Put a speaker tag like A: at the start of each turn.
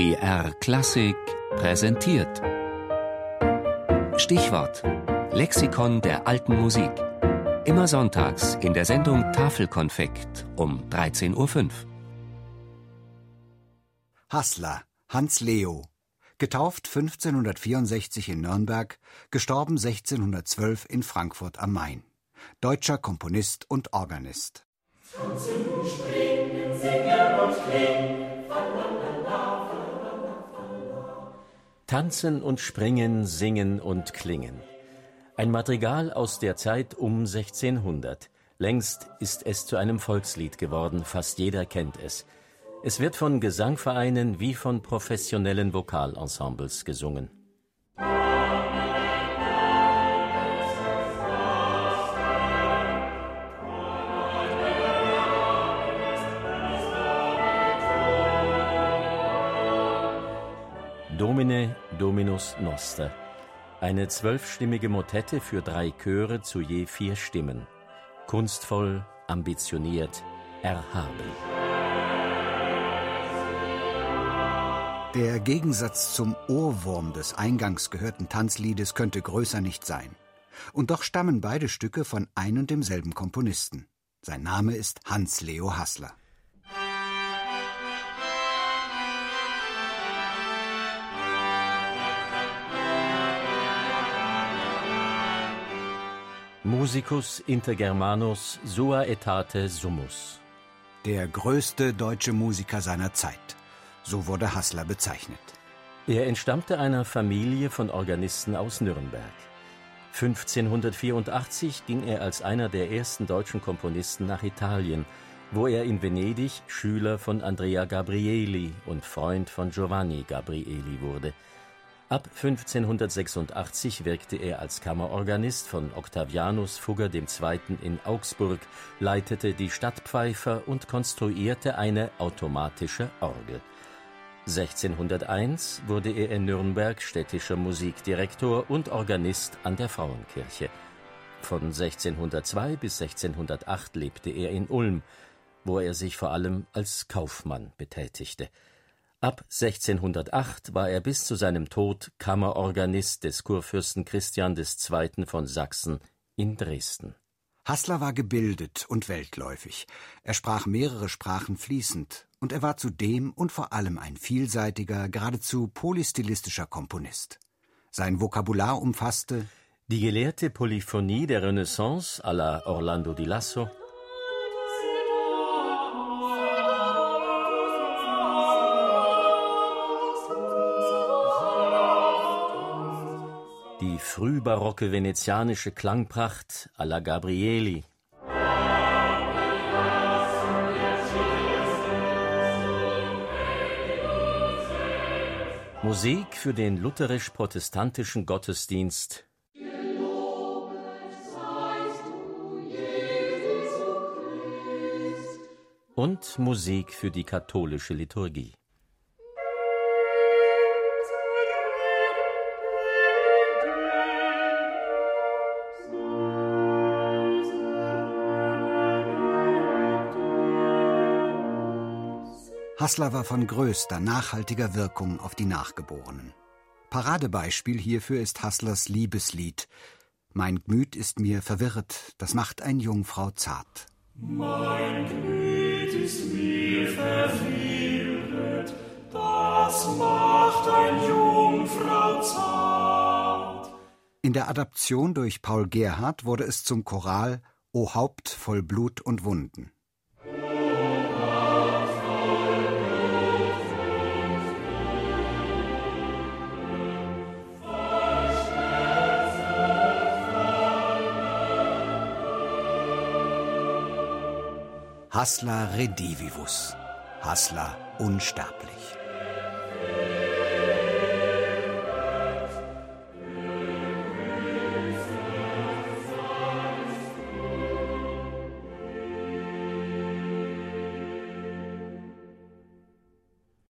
A: BR Klassik präsentiert. Stichwort: Lexikon der alten Musik. Immer sonntags in der Sendung Tafelkonfekt um 13.05 Uhr.
B: Hassler, Hans Leo. Getauft 1564 in Nürnberg, gestorben 1612 in Frankfurt am Main. Deutscher Komponist und Organist. Tanzen und springen, singen und klingen.
C: Tanzen und springen, singen und klingen. Ein Madrigal aus der Zeit um 1600. Längst ist es zu einem Volkslied geworden, fast jeder kennt es. Es wird von Gesangvereinen wie von professionellen Vokalensembles gesungen. Domine Dominus Noster. Eine zwölfstimmige Motette für drei Chöre zu je vier Stimmen. Kunstvoll, ambitioniert, erhaben.
B: Der Gegensatz zum Ohrwurm des eingangs gehörten Tanzliedes könnte größer nicht sein. Und doch stammen beide Stücke von ein und demselben Komponisten. Sein Name ist Hans Leo Hassler.
C: Musicus intergermanus sua etate summus.
B: Der größte deutsche Musiker seiner Zeit. So wurde Hassler bezeichnet.
C: Er entstammte einer Familie von Organisten aus Nürnberg. 1584 ging er als einer der ersten deutschen Komponisten nach Italien, wo er in Venedig Schüler von Andrea Gabrieli und Freund von Giovanni Gabrieli wurde – Ab 1586 wirkte er als Kammerorganist von Octavianus Fugger II. in Augsburg, leitete die Stadtpfeifer und konstruierte eine automatische Orgel. 1601 wurde er in Nürnberg städtischer Musikdirektor und Organist an der Frauenkirche. Von 1602 bis 1608 lebte er in Ulm, wo er sich vor allem als Kaufmann betätigte Ab 1608 war er bis zu seinem Tod Kammerorganist des Kurfürsten Christian II. von Sachsen in Dresden.
B: Hassler war gebildet und weltläufig. Er sprach mehrere Sprachen fließend und er war zudem und vor allem ein vielseitiger, geradezu polystilistischer Komponist. Sein Vokabular umfasste
C: die gelehrte Polyphonie der Renaissance à la Orlando di Lasso, frühbarocke venezianische Klangpracht alla Gabrieli. Musik für den lutherisch-protestantischen Gottesdienst und Musik für die katholische Liturgie.
B: Hassler war von größter, nachhaltiger Wirkung auf die Nachgeborenen. Paradebeispiel hierfür ist Hasslers Liebeslied Mein Gemüt ist mir verwirret, das macht ein Jungfrau zart.
D: Mein Gemüt ist mir verwirret, das macht ein Jungfrau zart.
B: In der Adaption durch Paul Gerhardt wurde es zum Choral O Haupt voll Blut und Wunden. Hassler redivivus. Hassler unsterblich.